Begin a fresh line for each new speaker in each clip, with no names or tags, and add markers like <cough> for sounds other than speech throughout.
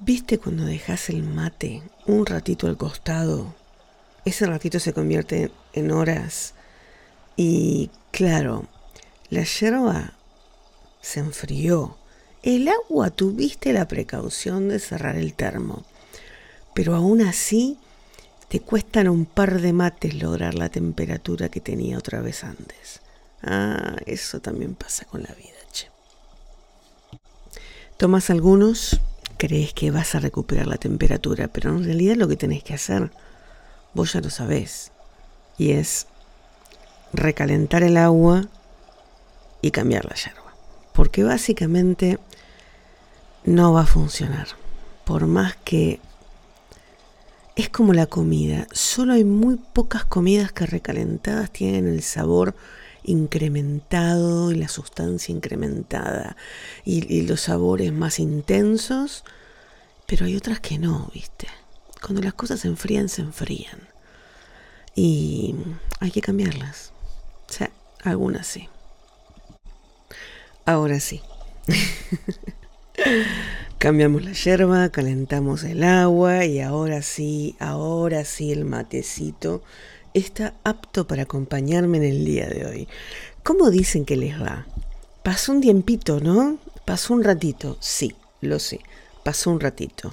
¿Viste cuando dejas el mate un ratito al costado? Ese ratito se convierte en horas. Y claro, la yerba se enfrió. El agua tuviste la precaución de cerrar el termo. Pero aún así te cuestan un par de mates lograr la temperatura que tenía otra vez antes. Ah, eso también pasa con la vida, che. Tomas algunos crees que vas a recuperar la temperatura, pero en realidad lo que tenés que hacer, vos ya lo sabés, y es recalentar el agua y cambiar la yerba. Porque básicamente no va a funcionar. Por más que es como la comida, solo hay muy pocas comidas que recalentadas tienen el sabor incrementado y la sustancia incrementada y, los sabores más intensos, pero hay otras que no, ¿viste? Cuando las cosas se enfrían, se enfrían. Y hay que cambiarlas. O sea, algunas sí. Ahora sí. <laughs> Cambiamos la yerba, calentamos el agua y ahora sí, ahora sí el matecito está apto para acompañarme en el día de hoy. ¿Cómo dicen que les va? Pasó un tiempito, ¿no? Pasó un ratito. Sí, lo sé. Pasó un ratito.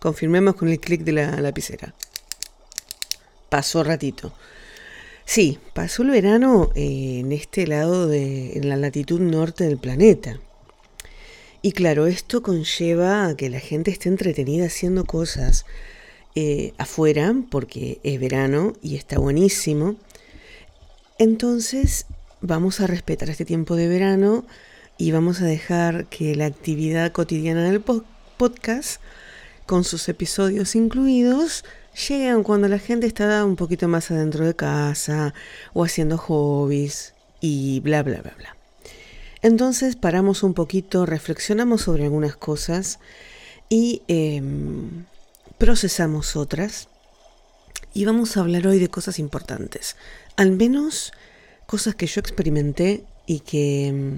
Confirmemos con el clic de la lapicera. Pasó ratito. Sí, pasó el verano eh, en este lado de en la latitud norte del planeta. Y claro, esto conlleva a que la gente esté entretenida haciendo cosas eh, afuera porque es verano y está buenísimo. Entonces vamos a respetar este tiempo de verano y vamos a dejar que la actividad cotidiana del podcast, con sus episodios incluidos, lleguen cuando la gente está un poquito más adentro de casa o haciendo hobbies y bla, bla, bla, bla. Entonces paramos un poquito, reflexionamos sobre algunas cosas y em, procesamos otras y vamos a hablar hoy de cosas importantes, al menos cosas que yo experimenté y que,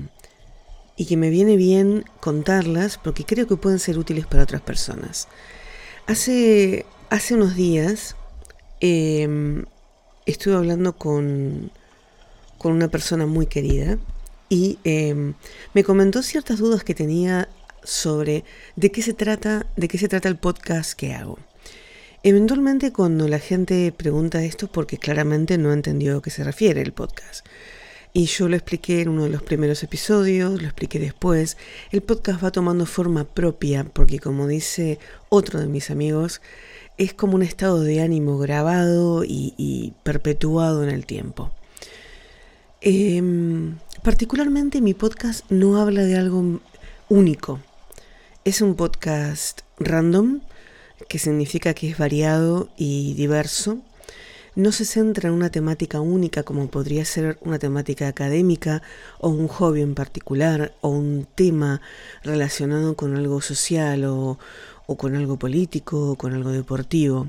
y que me viene bien contarlas porque creo que pueden ser útiles para otras personas. Hace, hace unos días em, estuve hablando con, con una persona muy querida y em, me comentó ciertas dudas que tenía sobre de qué se trata, de qué se trata el podcast que hago. Eventualmente cuando la gente pregunta esto porque claramente no entendió a qué se refiere el podcast. Y yo lo expliqué en uno de los primeros episodios, lo expliqué después. El podcast va tomando forma propia porque como dice otro de mis amigos, es como un estado de ánimo grabado y, perpetuado en el tiempo. Em, particularmente mi podcast no habla de algo único, es un podcast random, que significa que es variado y diverso. No se centra en una temática única como podría ser una temática académica o un hobby en particular o un tema relacionado con algo social o, con algo político o con algo deportivo.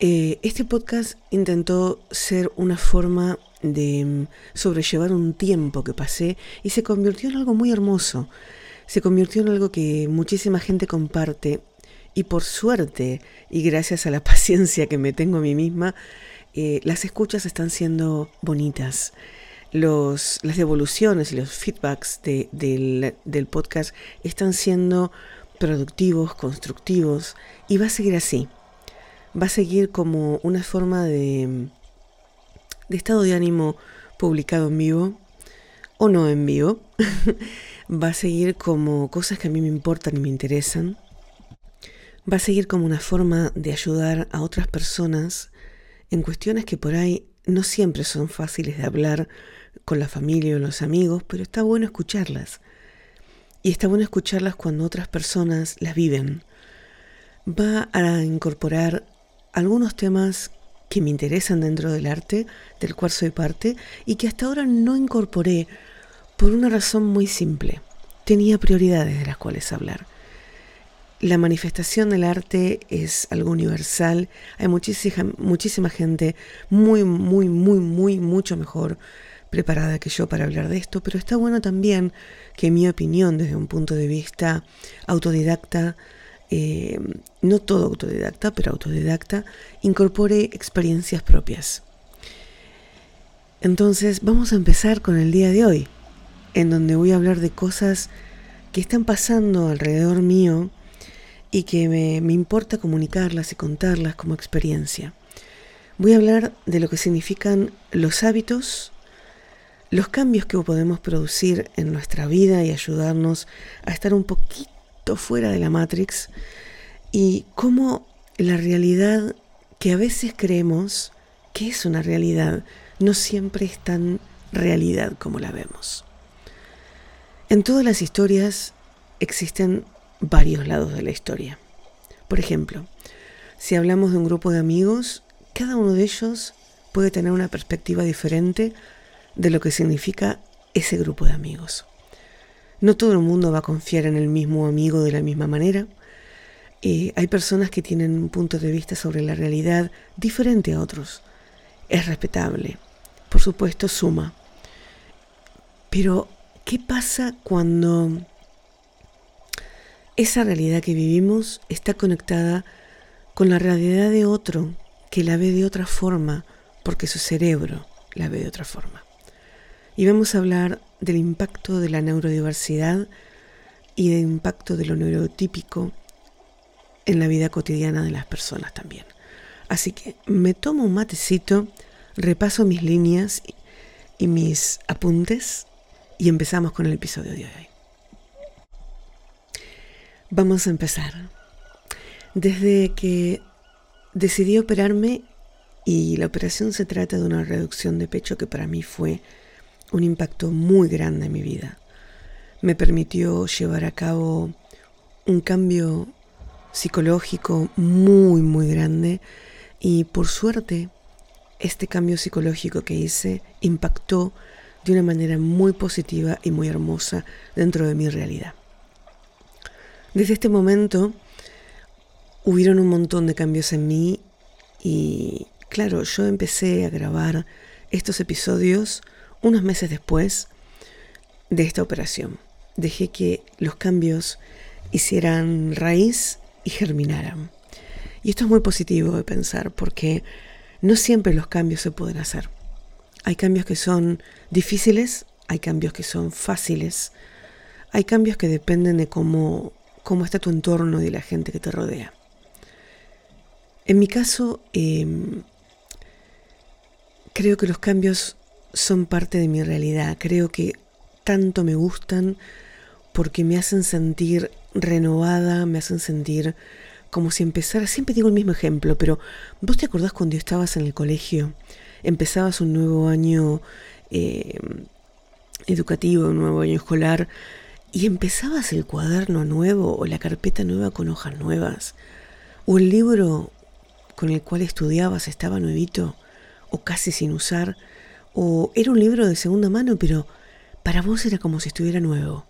Eh, este podcast intentó ser una forma de mm, sobrellevar un tiempo que pasé y se convirtió en algo muy hermoso se convirtió en algo que muchísima gente comparte y por suerte y gracias a la <laughs> paciencia que me tengo a mí misma, eh, las escuchas están siendo bonitas. Los, las devoluciones y los feedbacks del, del podcast están siendo productivos, constructivos y va a seguir así. Va a seguir como una forma de, de estado de ánimo publicado en vivo o no en vivo. <laughs> va a seguir como cosas que a mí me importan y me interesan. Va a seguir como una forma de ayudar a otras personas en cuestiones que por ahí no siempre son fáciles de hablar con la familia o los amigos, pero está bueno escucharlas. Y está bueno escucharlas cuando otras personas las viven. Va a incorporar algunos temas que me interesan dentro del arte, del cual soy parte, y que hasta ahora no incorporé por una razón muy simple. Tenía prioridades de las cuales hablar. La manifestación del arte es algo universal. Hay muchísima, muchísima gente muy, muy, muy, muy, mucho mejor preparada que yo para hablar de esto, pero está bueno también que mi opinión desde un punto de vista autodidacta eh, no todo autodidacta, pero autodidacta, incorpore experiencias propias. Entonces vamos a empezar con el día de hoy, en donde voy a hablar de cosas que están pasando alrededor mío y que me, importa comunicarlas y contarlas como experiencia. Voy a hablar de lo que significan los hábitos, los cambios que podemos producir en nuestra vida y ayudarnos a estar un poquito fuera de la Matrix y cómo la realidad que a veces creemos que es una realidad no siempre es tan realidad como la vemos. En todas las historias existen varios lados de la historia. Por ejemplo, si hablamos de un grupo de amigos, cada uno de ellos puede tener una perspectiva diferente de lo que significa ese grupo de amigos. No todo el mundo va a confiar en el mismo amigo de la misma manera. y hay personas que tienen un punto de vista sobre la realidad diferente a otros. Es respetable por supuesto, suma. Pero, ¿qué pasa cuando esa realidad que vivimos está conectada con la realidad de otro que la ve de otra forma porque su cerebro la ve de otra forma? Y vamos a hablar del impacto de la neurodiversidad y del impacto de lo neurotípico en la vida cotidiana de las personas también. Así que me tomo un matecito repaso mis líneas y mis apuntes y empezamos con el episodio de hoy. Vamos a empezar. Desde que decidí operarme y la operación se trata de una reducción de pecho que para mí fue un impacto muy grande en mi vida. Me permitió llevar a cabo un cambio psicológico muy, muy grande y por suerte este cambio psicológico que hice impactó de una manera muy positiva y muy hermosa dentro de mi realidad. Desde este momento hubieron un montón de cambios en mí y claro, yo empecé a grabar estos episodios unos meses después de esta operación. Dejé que los cambios hicieran raíz y germinaran. Y esto es muy positivo de pensar porque no siempre los cambios se pueden hacer. Hay cambios que son difíciles, hay cambios que son fáciles, hay cambios que dependen de cómo, cómo está tu entorno y de la gente que te rodea. En mi caso, em, creo que los cambios son parte de mi realidad. Creo que tanto me gustan porque me hacen sentir renovada, me hacen sentir como si empezara, siempre digo el mismo ejemplo, pero vos te acordás cuando estabas en el colegio, empezabas un nuevo año eh, educativo, un nuevo año escolar, y empezabas el cuaderno nuevo o la carpeta nueva con hojas nuevas, o el libro con el cual estudiabas estaba nuevito o casi sin usar, o era un libro de segunda mano, pero para vos era como si estuviera nuevo.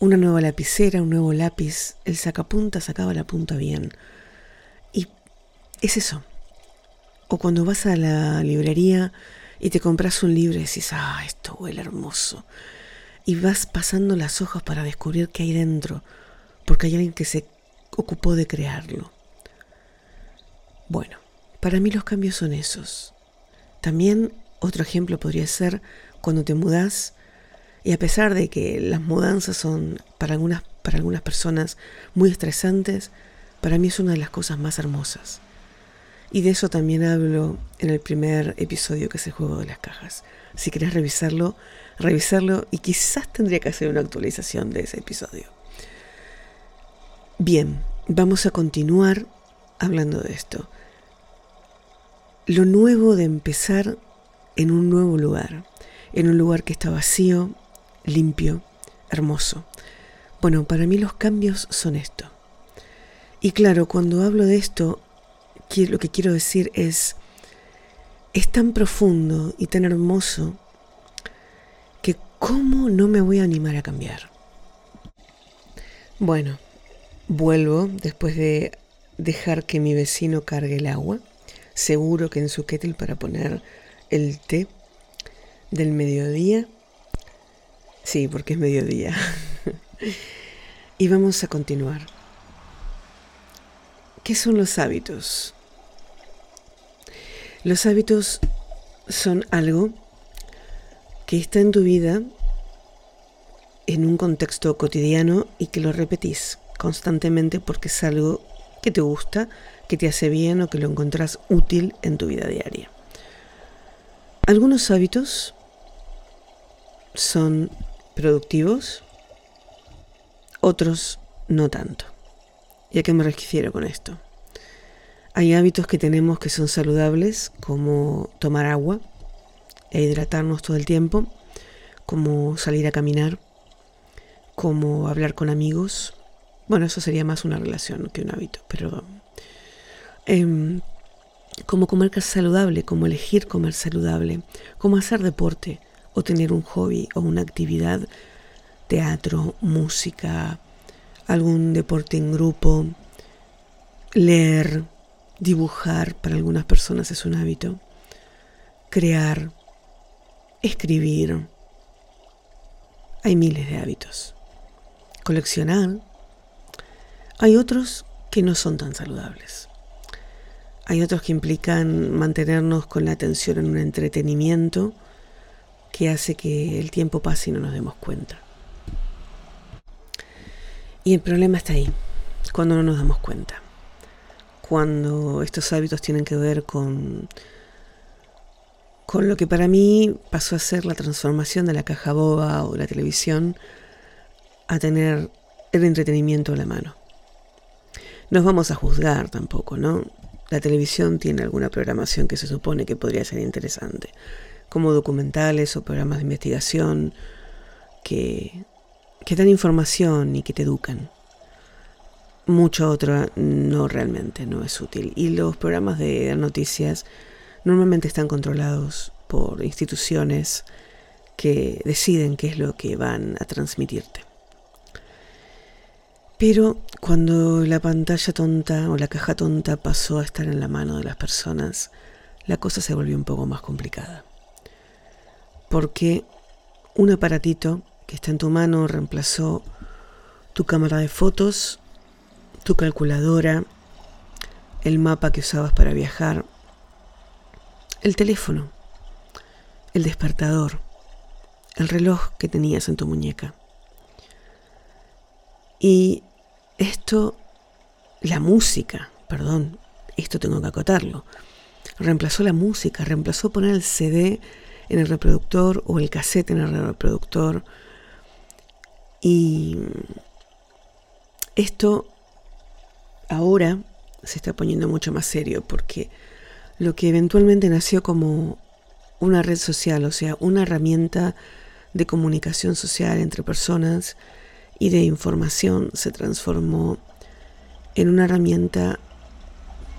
Una nueva lapicera, un nuevo lápiz, el sacapunta sacaba la punta bien. Y es eso. O cuando vas a la librería y te compras un libro y dices, ah, esto huele hermoso. Y vas pasando las hojas para descubrir qué hay dentro, porque hay alguien que se ocupó de crearlo. Bueno, para mí los cambios son esos. También otro ejemplo podría ser cuando te mudas y a pesar de que las mudanzas son para algunas, para algunas personas muy estresantes, para mí es una de las cosas más hermosas. Y de eso también hablo en el primer episodio que es el juego de las cajas. Si querés revisarlo, revisarlo y quizás tendría que hacer una actualización de ese episodio. Bien, vamos a continuar hablando de esto. Lo nuevo de empezar en un nuevo lugar, en un lugar que está vacío, limpio, hermoso. Bueno, para mí los cambios son esto. Y claro, cuando hablo de esto, lo que quiero decir es, es tan profundo y tan hermoso que cómo no me voy a animar a cambiar. Bueno, vuelvo después de dejar que mi vecino cargue el agua, seguro que en su kettle para poner el té del mediodía Sí, porque es mediodía. <laughs> y vamos a continuar. ¿Qué son los hábitos? Los hábitos son algo que está en tu vida en un contexto cotidiano y que lo repetís constantemente porque es algo que te gusta, que te hace bien o que lo encontrás útil en tu vida diaria. Algunos hábitos son productivos, otros no tanto. ¿Y a qué me refiero con esto? Hay hábitos que tenemos que son saludables, como tomar agua e hidratarnos todo el tiempo, como salir a caminar, como hablar con amigos. Bueno, eso sería más una relación que un hábito, pero eh, como comer saludable, como elegir comer saludable, como hacer deporte o tener un hobby o una actividad, teatro, música, algún deporte en grupo, leer, dibujar, para algunas personas es un hábito, crear, escribir. Hay miles de hábitos. Coleccionar. Hay otros que no son tan saludables. Hay otros que implican mantenernos con la atención en un entretenimiento que hace que el tiempo pase y no nos demos cuenta. Y el problema está ahí, cuando no nos damos cuenta. Cuando estos hábitos tienen que ver con, con lo que para mí pasó a ser la transformación de la caja boba o la televisión a tener el entretenimiento a la mano. No vamos a juzgar tampoco, ¿no? La televisión tiene alguna programación que se supone que podría ser interesante, como documentales o programas de investigación que, que dan información y que te educan. Mucho otro no realmente, no es útil. Y los programas de noticias normalmente están controlados por instituciones que deciden qué es lo que van a transmitirte. Pero cuando la pantalla tonta o la caja tonta pasó a estar en la mano de las personas, la cosa se volvió un poco más complicada. Porque un aparatito está en tu mano reemplazó tu cámara de fotos, tu calculadora, el mapa que usabas para viajar, el teléfono, el despertador, el reloj que tenías en tu muñeca. Y esto, la música, perdón, esto tengo que acotarlo, reemplazó la música, reemplazó poner el CD en el reproductor o el cassette en el reproductor. Y esto ahora se está poniendo mucho más serio porque lo que eventualmente nació como una red social, o sea, una herramienta de comunicación social entre personas, y de información se transformó en una herramienta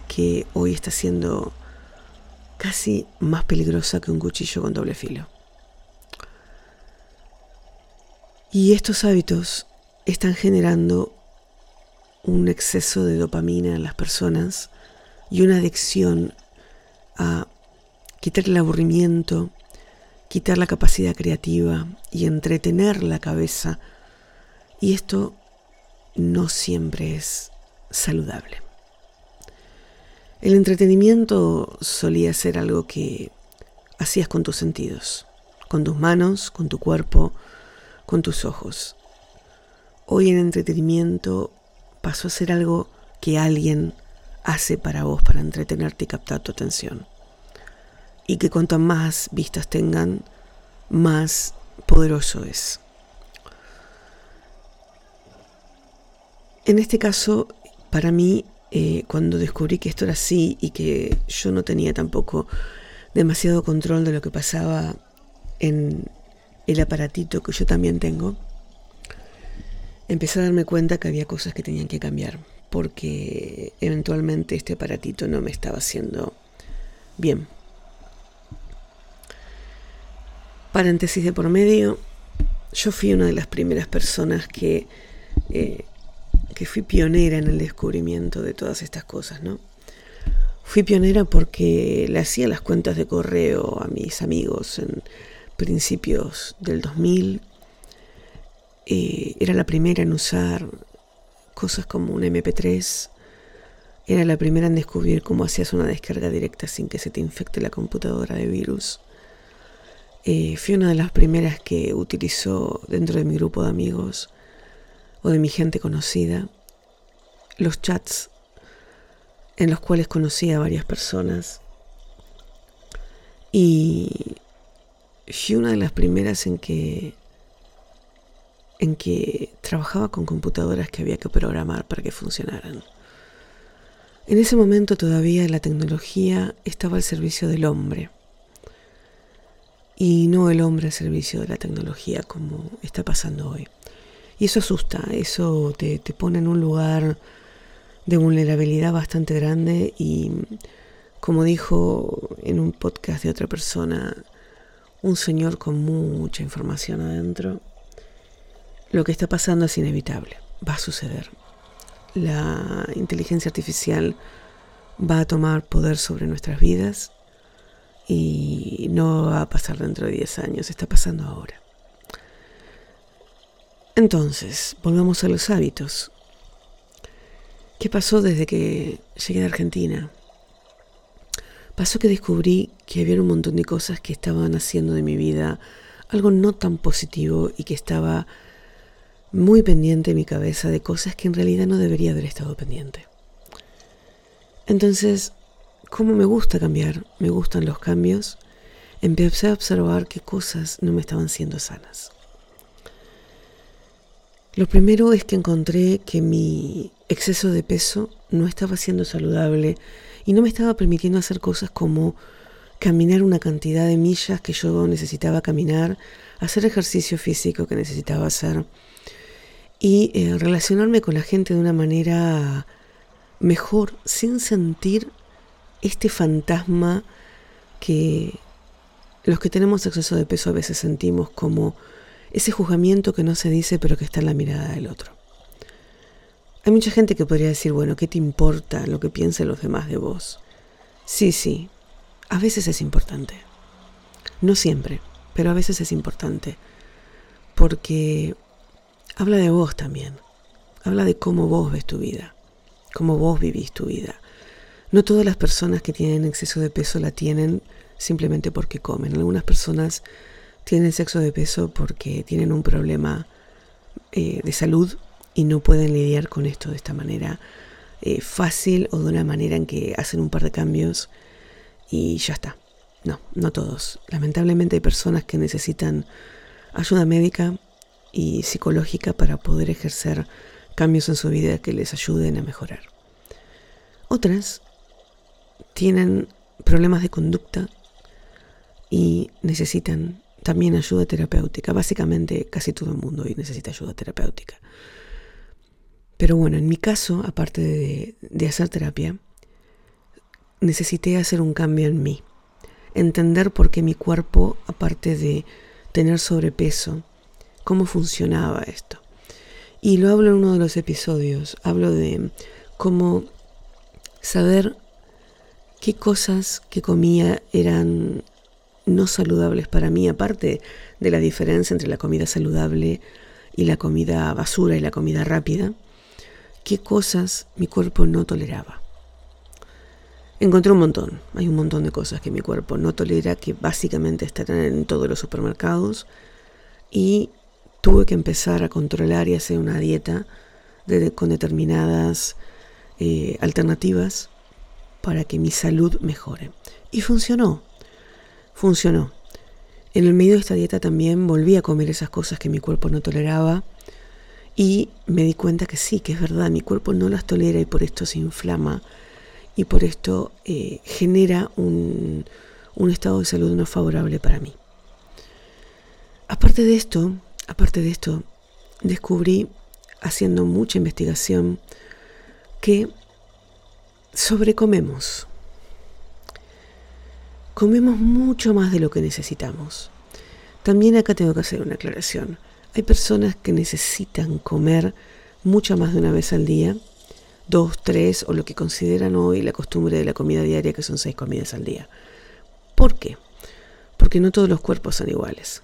que hoy está siendo casi más peligrosa que un cuchillo con doble filo. Y estos hábitos están generando un exceso de dopamina en las personas y una adicción a quitar el aburrimiento, quitar la capacidad creativa y entretener la cabeza y esto no siempre es saludable. El entretenimiento solía ser algo que hacías con tus sentidos, con tus manos, con tu cuerpo, con tus ojos. Hoy el entretenimiento pasó a ser algo que alguien hace para vos, para entretenerte y captar tu atención. Y que cuanto más vistas tengan, más poderoso es. En este caso, para mí, eh, cuando descubrí que esto era así y que yo no tenía tampoco demasiado control de lo que pasaba en el aparatito que yo también tengo, empecé a darme cuenta que había cosas que tenían que cambiar, porque eventualmente este aparatito no me estaba haciendo bien. Paréntesis de por medio, yo fui una de las primeras personas que eh, que fui pionera en el descubrimiento de todas estas cosas, ¿no? Fui pionera porque le hacía las cuentas de correo a mis amigos en principios del 2000. Eh, era la primera en usar cosas como un MP3, Era la primera en descubrir cómo hacías una descarga directa sin que se te infecte la computadora de virus. Eh, fui una de las primeras que utilizó dentro de mi grupo de amigos o de mi gente conocida los chats en los cuales conocí a varias personas. Y fui una de las primeras en que en que trabajaba con computadoras que había que programar para que funcionaran. En ese momento todavía la tecnología estaba al servicio del hombre y no el hombre al servicio de la tecnología como está pasando hoy. Y eso asusta, eso te, te pone en un lugar de vulnerabilidad bastante grande y como dijo en un podcast de otra persona, un señor con mucha información adentro, lo que está pasando es inevitable, va a suceder la inteligencia artificial va a tomar poder sobre nuestras vidas y no va a pasar dentro de 10 años, está pasando ahora. Entonces, volvamos a los hábitos. ¿Qué pasó desde que llegué a Argentina? Pasó que descubrí que había un montón de cosas que estaban haciendo de mi vida algo no tan positivo y que estaba muy pendiente en mi cabeza de cosas que en realidad no debería haber estado pendiente. Entonces, como me gusta cambiar, me gustan los cambios, empecé a observar qué cosas no me estaban siendo sanas. Lo primero es que encontré que mi exceso de peso no estaba siendo saludable y no me estaba permitiendo hacer cosas como caminar una cantidad de millas que yo necesitaba caminar, hacer ejercicio físico que necesitaba hacer, y eh, relacionarme con la gente de una manera mejor, sin sentir este fantasma que los que tenemos exceso de peso a veces sentimos como ese juzgamiento que no se dice pero que está en la mirada del otro. Hay mucha gente que podría decir, bueno, ¿qué te importa lo que piensen los demás de vos? Sí, sí, a veces es importante. No siempre, pero a veces es importante. Porque habla de vos también. Habla de cómo vos ves tu vida, cómo vos vivís tu vida. No todas las personas que tienen exceso de peso la tienen simplemente porque comen. Algunas personas tienen exceso de peso porque tienen un problema eh, de salud y no pueden lidiar con esto de esta manera eh, fácil o de una manera en que hacen un par de cambios y ya está. No, no todos. Lamentablemente hay personas que necesitan ayuda médica, y psicológica para poder ejercer cambios en su vida que les ayuden a mejorar. Otras tienen problemas de conducta y necesitan también ayuda terapéutica. Básicamente casi todo el mundo hoy necesita ayuda terapéutica. Pero bueno, en mi caso, aparte de, de hacer terapia, necesité hacer un cambio en mí. Entender por qué mi cuerpo, aparte de tener sobrepeso, cómo funcionaba esto. Y lo hablo en uno de los episodios, hablo de cómo saber qué cosas que comía eran no saludables para mí, aparte de la diferencia entre la comida saludable y la comida basura y la comida rápida, qué cosas mi cuerpo no toleraba. Encontré un montón, hay un montón de cosas que mi cuerpo no tolera, que básicamente están en todos los supermercados y tuve que empezar a controlar y hacer una dieta con determinadas eh, alternativas para que mi salud mejore. Y funcionó, funcionó. En el medio de esta dieta también volví a comer esas cosas que mi cuerpo no toleraba y me di cuenta que sí, que es verdad, mi cuerpo no las tolera y por esto se inflama y por esto eh, genera un, un estado de salud no favorable para mí. Aparte de esto, Aparte de esto, descubrí, haciendo mucha investigación, que sobrecomemos. Comemos mucho más de lo que necesitamos. También acá tengo que hacer una aclaración. Hay personas que necesitan comer mucho más de una vez al día, dos, tres, o lo que consideran hoy la costumbre de la comida diaria, que son seis comidas al día. ¿Por qué? Porque no todos los cuerpos son iguales.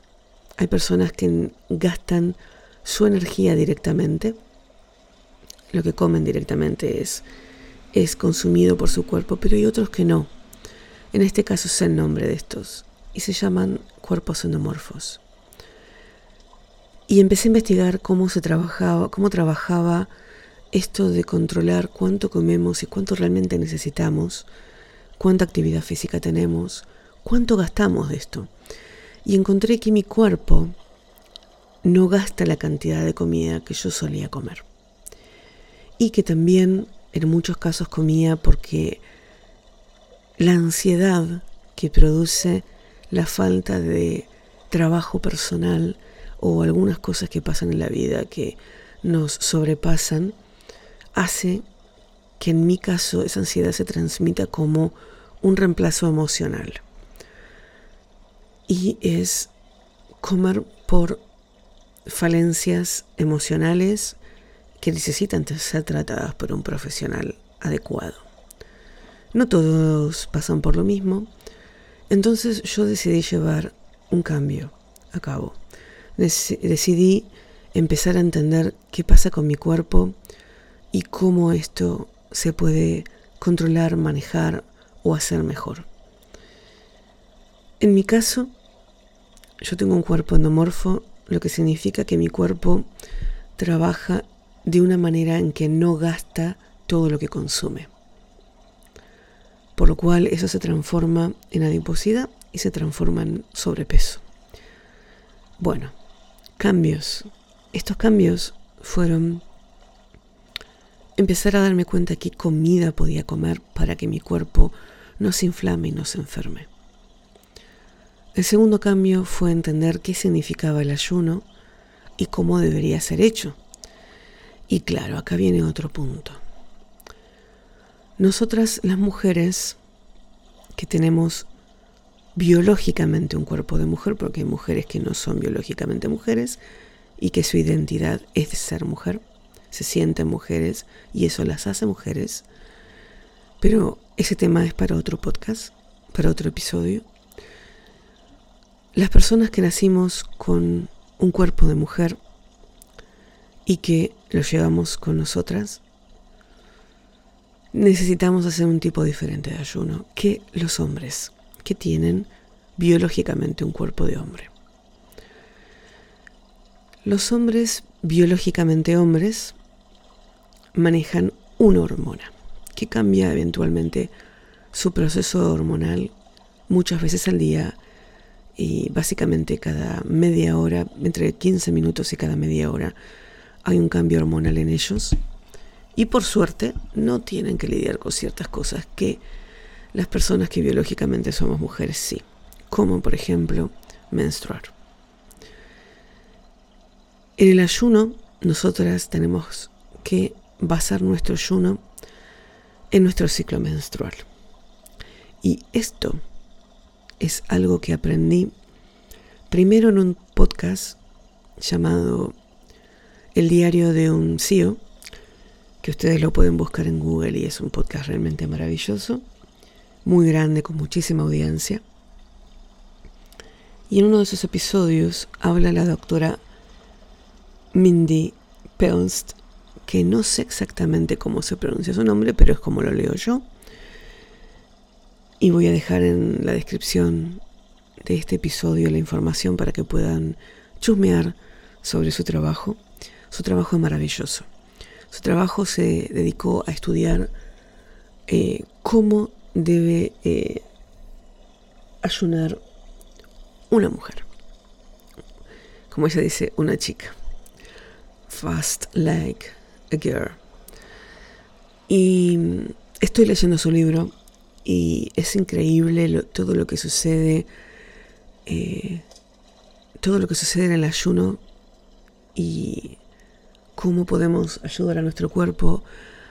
Hay personas que gastan su energía directamente. Lo que comen directamente es es consumido por su cuerpo, pero hay otros que no. En este caso es el nombre de estos y se llaman cuerpos endomorfos. Y empecé a investigar cómo se trabajaba, cómo trabajaba esto de controlar cuánto comemos y cuánto realmente necesitamos, cuánta actividad física tenemos, cuánto gastamos de esto. Y encontré que mi cuerpo no gasta la cantidad de comida que yo solía comer. Y que también en muchos casos comía porque la ansiedad que produce la falta de trabajo personal o algunas cosas que pasan en la vida que nos sobrepasan, hace que en mi caso esa ansiedad se transmita como un reemplazo emocional. Y es comer por falencias emocionales que necesitan ser tratadas por un profesional adecuado. No todos pasan por lo mismo, entonces yo decidí llevar un cambio a cabo. decidí empezar a entender qué pasa con mi cuerpo y cómo esto se puede controlar, manejar o hacer mejor. En mi caso, yo tengo un cuerpo endomorfo, lo que significa que mi cuerpo trabaja de una manera en que no gasta todo lo que consume. Por lo cual eso se transforma en adiposidad y se transforma en sobrepeso. Bueno, cambios. Estos cambios fueron empezar a darme cuenta qué comida podía comer para que mi cuerpo no se inflame y no se enferme. El segundo cambio fue entender qué significaba el ayuno y cómo debería ser hecho. Y claro, acá viene otro punto. Nosotras las mujeres que tenemos biológicamente un cuerpo de mujer, porque hay mujeres que no son biológicamente mujeres y que su identidad es ser mujer, se sienten mujeres y eso las hace mujeres. Pero ese tema es para otro podcast, para otro episodio. Las personas que nacimos con un cuerpo de mujer y que lo llevamos con nosotras, necesitamos hacer un tipo diferente de ayuno que los hombres, que tienen biológicamente un cuerpo de hombre. Los hombres, biológicamente hombres, manejan una hormona que cambia eventualmente su proceso hormonal muchas veces al día y básicamente cada media hora, entre 15 minutos y cada media hora, hay un cambio hormonal en ellos. Y por suerte no tienen que lidiar con ciertas cosas que las personas que biológicamente somos mujeres sí, como por ejemplo menstruar. En el ayuno, nosotras tenemos que basar nuestro ayuno en nuestro ciclo menstrual. Y esto es algo que aprendí primero en un podcast llamado El diario de un CEO, que ustedes lo pueden buscar en Google y es un podcast realmente maravilloso, muy grande, con muchísima audiencia. Y en uno de esos episodios habla la doctora Mindy Pelst que no sé exactamente cómo se pronuncia su nombre, pero es como lo leo yo. Y voy a dejar en la descripción de este episodio la información para que puedan chusmear sobre su trabajo. Su trabajo es maravilloso. Su trabajo se dedicó a estudiar eh, cómo debe eh, ayunar una mujer. Como ella dice, una chica. Fast like a Girl. Y estoy leyendo su libro y es increíble todo lo que sucede, eh, todo lo que sucede en el ayuno y cómo podemos ayudar a nuestro cuerpo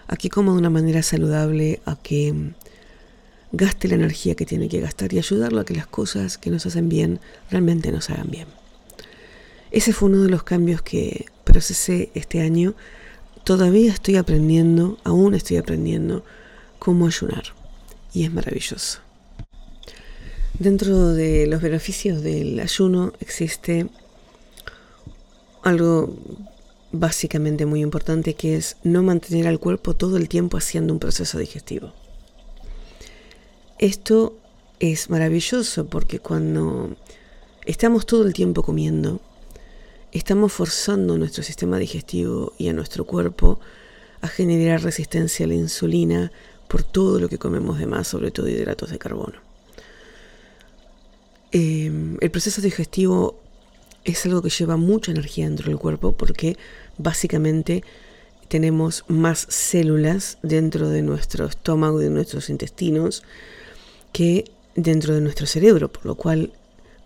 a que coma de una manera saludable, a que gaste la energía que tiene que gastar y ayudarlo a que las cosas que nos hacen bien realmente nos hagan bien. Ese fue uno de los cambios que procesé este año Todavía estoy aprendiendo, aún estoy aprendiendo cómo ayunar. Y es maravilloso. Dentro de los beneficios del ayuno existe algo básicamente muy importante que es no mantener al cuerpo todo el tiempo haciendo un proceso digestivo. Esto es maravilloso porque cuando estamos todo el tiempo comiendo, estamos forzando a nuestro sistema digestivo y a nuestro cuerpo a generar resistencia a la insulina por todo lo que comemos de más, sobre todo hidratos de carbono. Em, el proceso digestivo es algo que lleva mucha energía dentro del cuerpo porque básicamente tenemos más células dentro de nuestro estómago y de nuestros intestinos que dentro de nuestro cerebro, por lo cual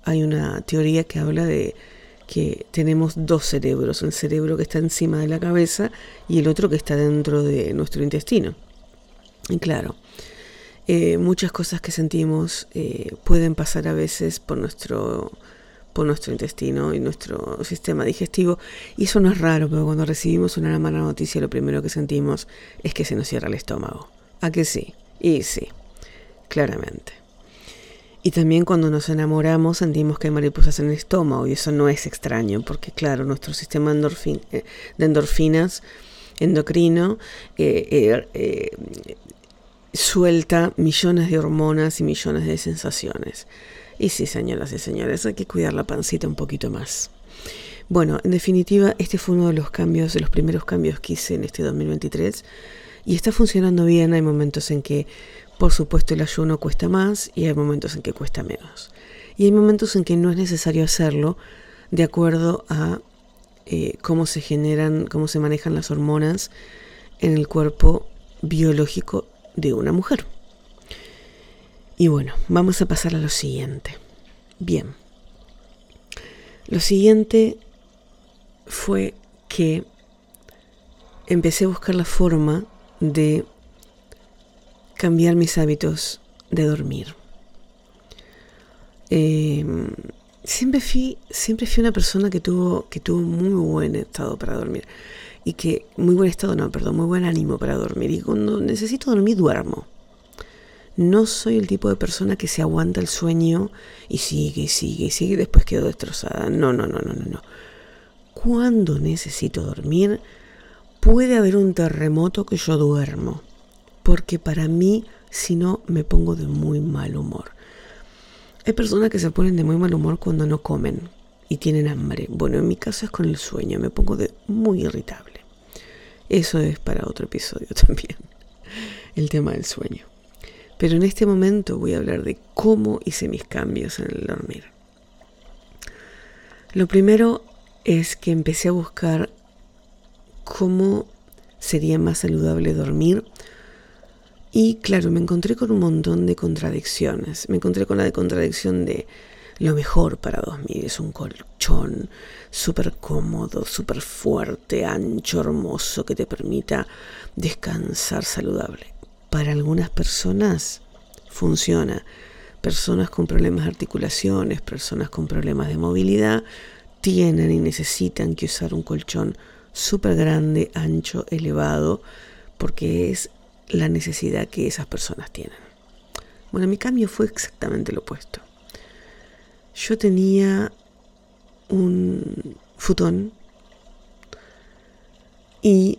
hay una teoría que habla de que tenemos dos cerebros, el cerebro que está encima de la cabeza y el otro que está dentro de nuestro intestino. Y claro, eh, muchas cosas que sentimos eh, pueden pasar a veces por nuestro, por nuestro intestino y nuestro sistema digestivo. Y eso no es raro, pero cuando recibimos una mala noticia lo primero que sentimos es que se nos cierra el estómago. ¿A que sí? Y sí, claramente. Y también cuando nos enamoramos sentimos que hay mariposas en el estómago y eso no es extraño porque claro, nuestro sistema eh, de endorfinas endocrino eh, eh, suelta millones de hormonas y millones de sensaciones. Y sí, señoras y señores, hay que cuidar la pancita un poquito más. Bueno, en definitiva, este fue uno de los cambios, de los primeros cambios que hice en este 2023 y está funcionando bien. Hay momentos en que por supuesto, el ayuno cuesta más y hay momentos en que cuesta menos. Y hay momentos en que no es necesario hacerlo de acuerdo a eh, cómo se generan, cómo se manejan las hormonas en el cuerpo biológico de una mujer. Y bueno, vamos a pasar a lo siguiente. Bien. Lo siguiente fue que empecé a buscar la forma de cambiar mis hábitos de dormir. Em, siempre, fui, siempre fui una persona que tuvo, que tuvo muy buen estado para dormir. Y que, muy buen estado, no, perdón, muy buen ánimo para dormir. Y cuando necesito dormir, duermo. No soy el tipo de persona que se aguanta el sueño y sigue y sigue y sigue y después quedo destrozada. No, no, no, no, no, no. Cuando necesito dormir, puede haber un terremoto que yo duermo porque para mí si no me pongo de muy mal humor. Hay personas que se ponen de muy mal humor cuando no comen y tienen hambre. Bueno, en mi caso es con el sueño, me pongo de muy irritable. Eso es para otro episodio <laughs> también, el tema del sueño. Pero en este momento voy a hablar de cómo hice mis cambios en el dormir. Lo primero es que empecé a buscar cómo sería más saludable dormir y claro, me encontré con un montón de contradicciones. Me encontré con la de contradicción de lo mejor para dormir es un colchón súper cómodo, súper fuerte, ancho, hermoso, que te permita descansar saludable. Para algunas personas funciona. Personas con problemas de articulaciones, personas con problemas de movilidad, tienen y necesitan que usar un colchón súper grande, ancho, elevado, porque es la necesidad que esas personas tienen. Bueno, mi cambio fue exactamente lo opuesto. Yo tenía un futón y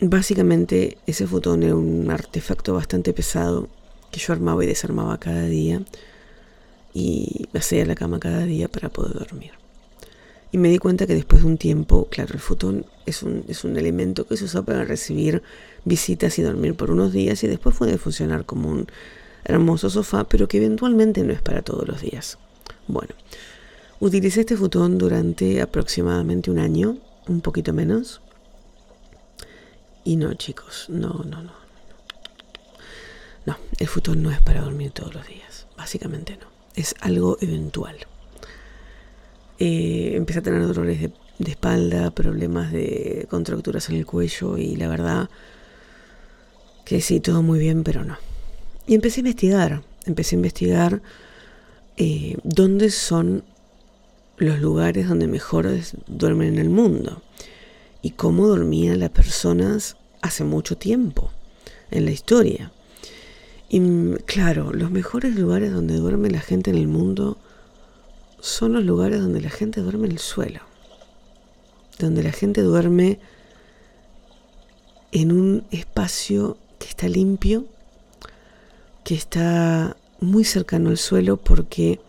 básicamente ese futón era un artefacto bastante pesado que yo armaba y desarmaba cada día y hacía la cama cada día para poder dormir. Y me di cuenta que después de un tiempo, claro, el futón es un, es un elemento que se usa para recibir visitas y dormir por unos días y después puede funcionar como un hermoso sofá, pero que eventualmente no es para todos los días. Bueno, utilicé este futón durante aproximadamente un año, un poquito menos. Y no, chicos, no, no, no. No, el futón no es para dormir todos los días, básicamente no. Es algo eventual. Eh, empecé a tener dolores de, espalda, problemas de contracturas en el cuello y la verdad que sí, todo muy bien, pero no. Y empecé a investigar, empecé a investigar eh, dónde son los lugares donde mejor duermen en el mundo y cómo dormían las personas hace mucho tiempo en la historia. Y mm, claro, los mejores lugares donde duerme la gente en el mundo son los lugares donde la gente duerme en el suelo. donde la gente duerme en un espacio que está limpio, que está muy cercano al suelo porque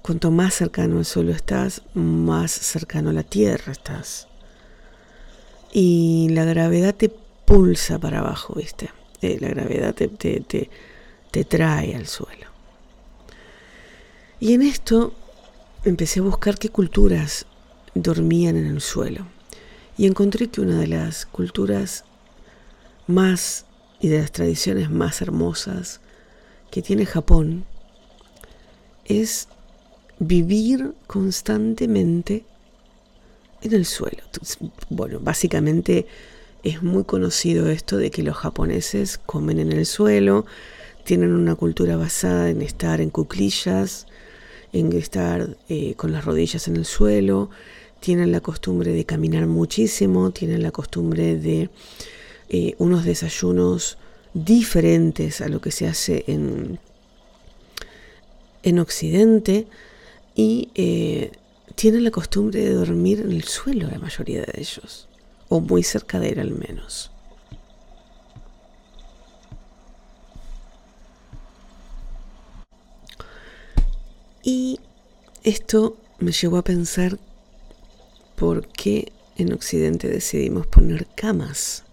cuanto más cercano al suelo estás, más cercano a la tierra estás. Y la gravedad te pulsa para abajo, ¿viste? Eh, la gravedad te, te, te trae al suelo. Y en esto empecé a buscar qué culturas dormían en el suelo. Y encontré que una de las culturas más y de las tradiciones más hermosas que tiene Japón es vivir constantemente en el suelo. Bueno, básicamente es muy conocido esto de que los japoneses comen en el suelo, tienen una cultura basada en estar en cuclillas, en estar eh, con las rodillas en el suelo, tienen la costumbre de caminar muchísimo, tienen la costumbre de eh, unos desayunos diferentes a lo que se hace en, en Occidente y eh, tienen la costumbre de dormir en el suelo la mayoría de ellos, o muy cerca de él al menos. Y esto me llevó a pensar por qué en Occidente decidimos poner camas.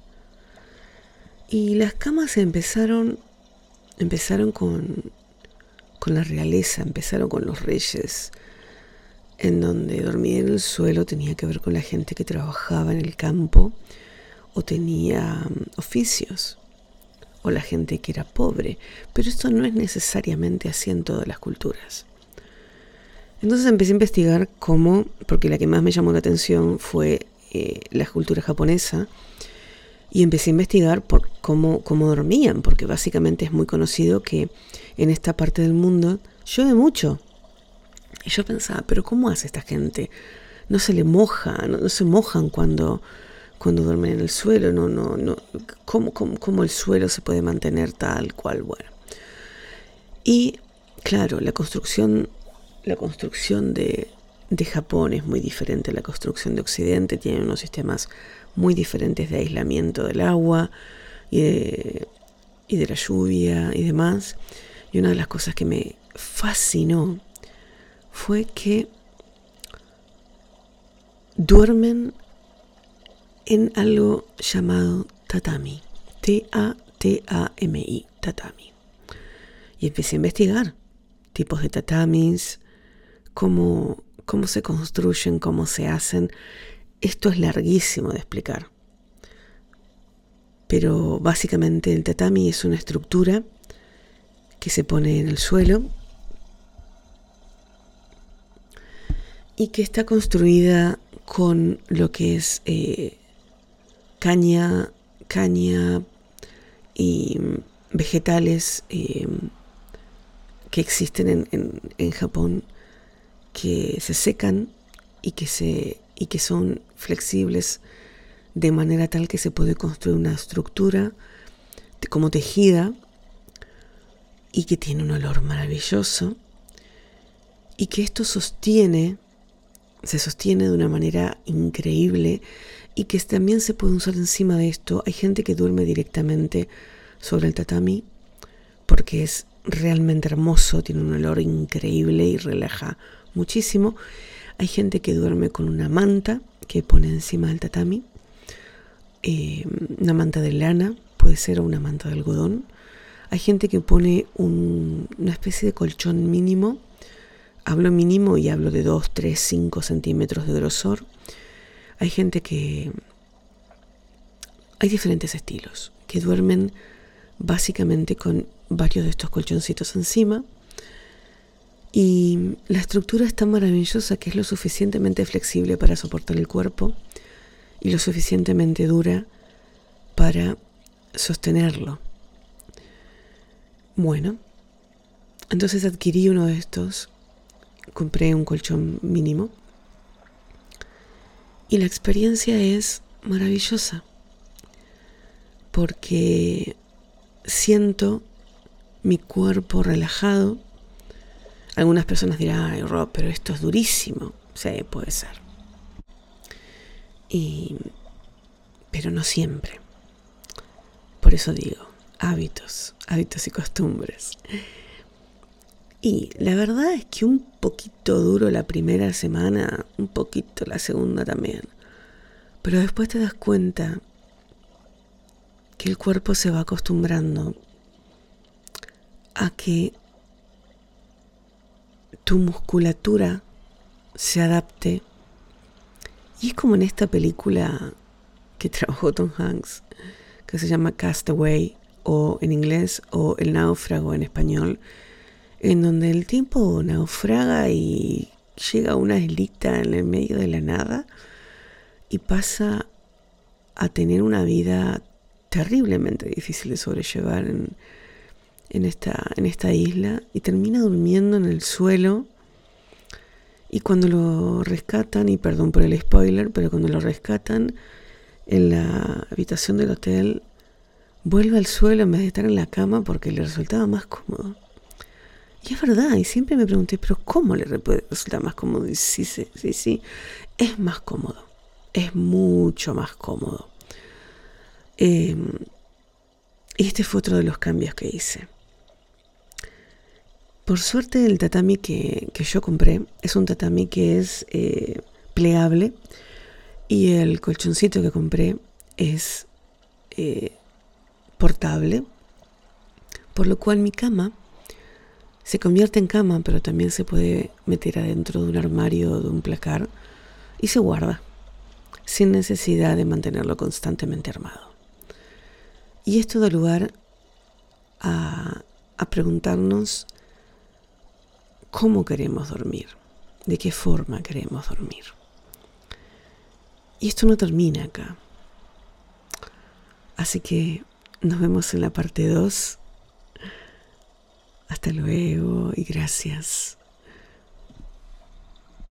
Y las camas empezaron, empezaron con, con la realeza, empezaron con los reyes, en donde dormir en el suelo tenía que ver con la gente que trabajaba en el campo o tenía um, oficios, o la gente que era pobre. Pero esto no es necesariamente así en todas las culturas. Entonces empecé a investigar cómo, porque la que más me llamó la atención fue eh, la cultura japonesa, y empecé a investigar por cómo, cómo dormían, porque básicamente es muy conocido que en esta parte del mundo llueve mucho. Y yo pensaba, pero ¿cómo hace esta gente? No se le moja, no, se mojan cuando, cuando duermen en el suelo, no, no, no. ¿Cómo, cómo, cómo el suelo se puede mantener tal cual? Bueno. Y claro, la construcción la construcción de, Japón es muy diferente a la construcción de Occidente, tiene unos sistemas muy diferentes de aislamiento del agua y de, y de la lluvia y demás. Y una de las cosas que me fascinó fue que duermen en algo llamado tatami. T-A-T-A-M-I, tatami. Y empecé a investigar tipos de tatamis, cómo, cómo se construyen, cómo se hacen. Esto es larguísimo de explicar. Pero básicamente el tatami es una estructura que se pone en el suelo y que está construida con lo que es eh, caña, caña y vegetales eh, que existen en Japón que se secan y que, se, y que son flexibles de manera tal que se puede construir una estructura como tejida y que tiene un olor maravilloso y que esto sostiene, se sostiene de una manera increíble y que también se puede usar encima de esto. Hay gente que duerme directamente sobre el tatami porque es realmente hermoso, tiene un olor increíble y relaja muchísimo. Hay gente que duerme con una manta que pone encima del tatami, eh, una manta de lana, puede ser una manta de algodón. Hay gente que pone una especie de colchón mínimo. Hablo mínimo y hablo de 2, 3, 5 centímetros de grosor. Hay gente que... Hay diferentes estilos, que duermen básicamente con varios de estos colchoncitos encima y la estructura es tan maravillosa que es lo suficientemente flexible para soportar el cuerpo y lo suficientemente dura para sostenerlo. Bueno, entonces adquirí uno de estos, compré un colchón mínimo y la experiencia es maravillosa porque siento mi cuerpo relajado algunas personas dirán, ay Rob, pero esto es durísimo. Sí, puede ser. Y, pero no siempre. Por eso digo, hábitos, hábitos y costumbres. Y la verdad es que un poquito duro la primera semana, un poquito la segunda también. Pero después te das cuenta que el cuerpo se va acostumbrando a que tu musculatura se adapte. Y es como en esta película que <laughs> trabajó Tom Hanks, que se llama Castaway, o en inglés, o El náufrago en español, en donde el tiempo naufraga y llega a una islita en el medio de la nada y pasa a tener una vida terriblemente difícil de sobrellevar en, en, esta, en esta isla y termina durmiendo en el suelo. Y cuando lo rescatan, y perdón por el spoiler, pero cuando lo rescatan en la habitación del hotel, vuelve al suelo en vez de estar en la cama porque le resultaba más cómodo. Y es verdad, y siempre me pregunté, pero ¿cómo le puede resultar más cómodo? Y sí, sí, sí, sí, es más cómodo, es mucho más cómodo. Em, y este fue otro de los cambios que hice. Por suerte el tatami que, yo compré es un tatami que es eh, plegable y el colchoncito que compré es eh, portable, por lo cual mi cama se convierte en cama, pero también se puede meter adentro de un armario o de un placar y se guarda, sin necesidad de mantenerlo constantemente armado. Y esto da lugar a, a preguntarnos cómo queremos dormir, de qué forma queremos dormir. Y esto no termina acá. Así que nos vemos en la parte 2 hasta luego y gracias.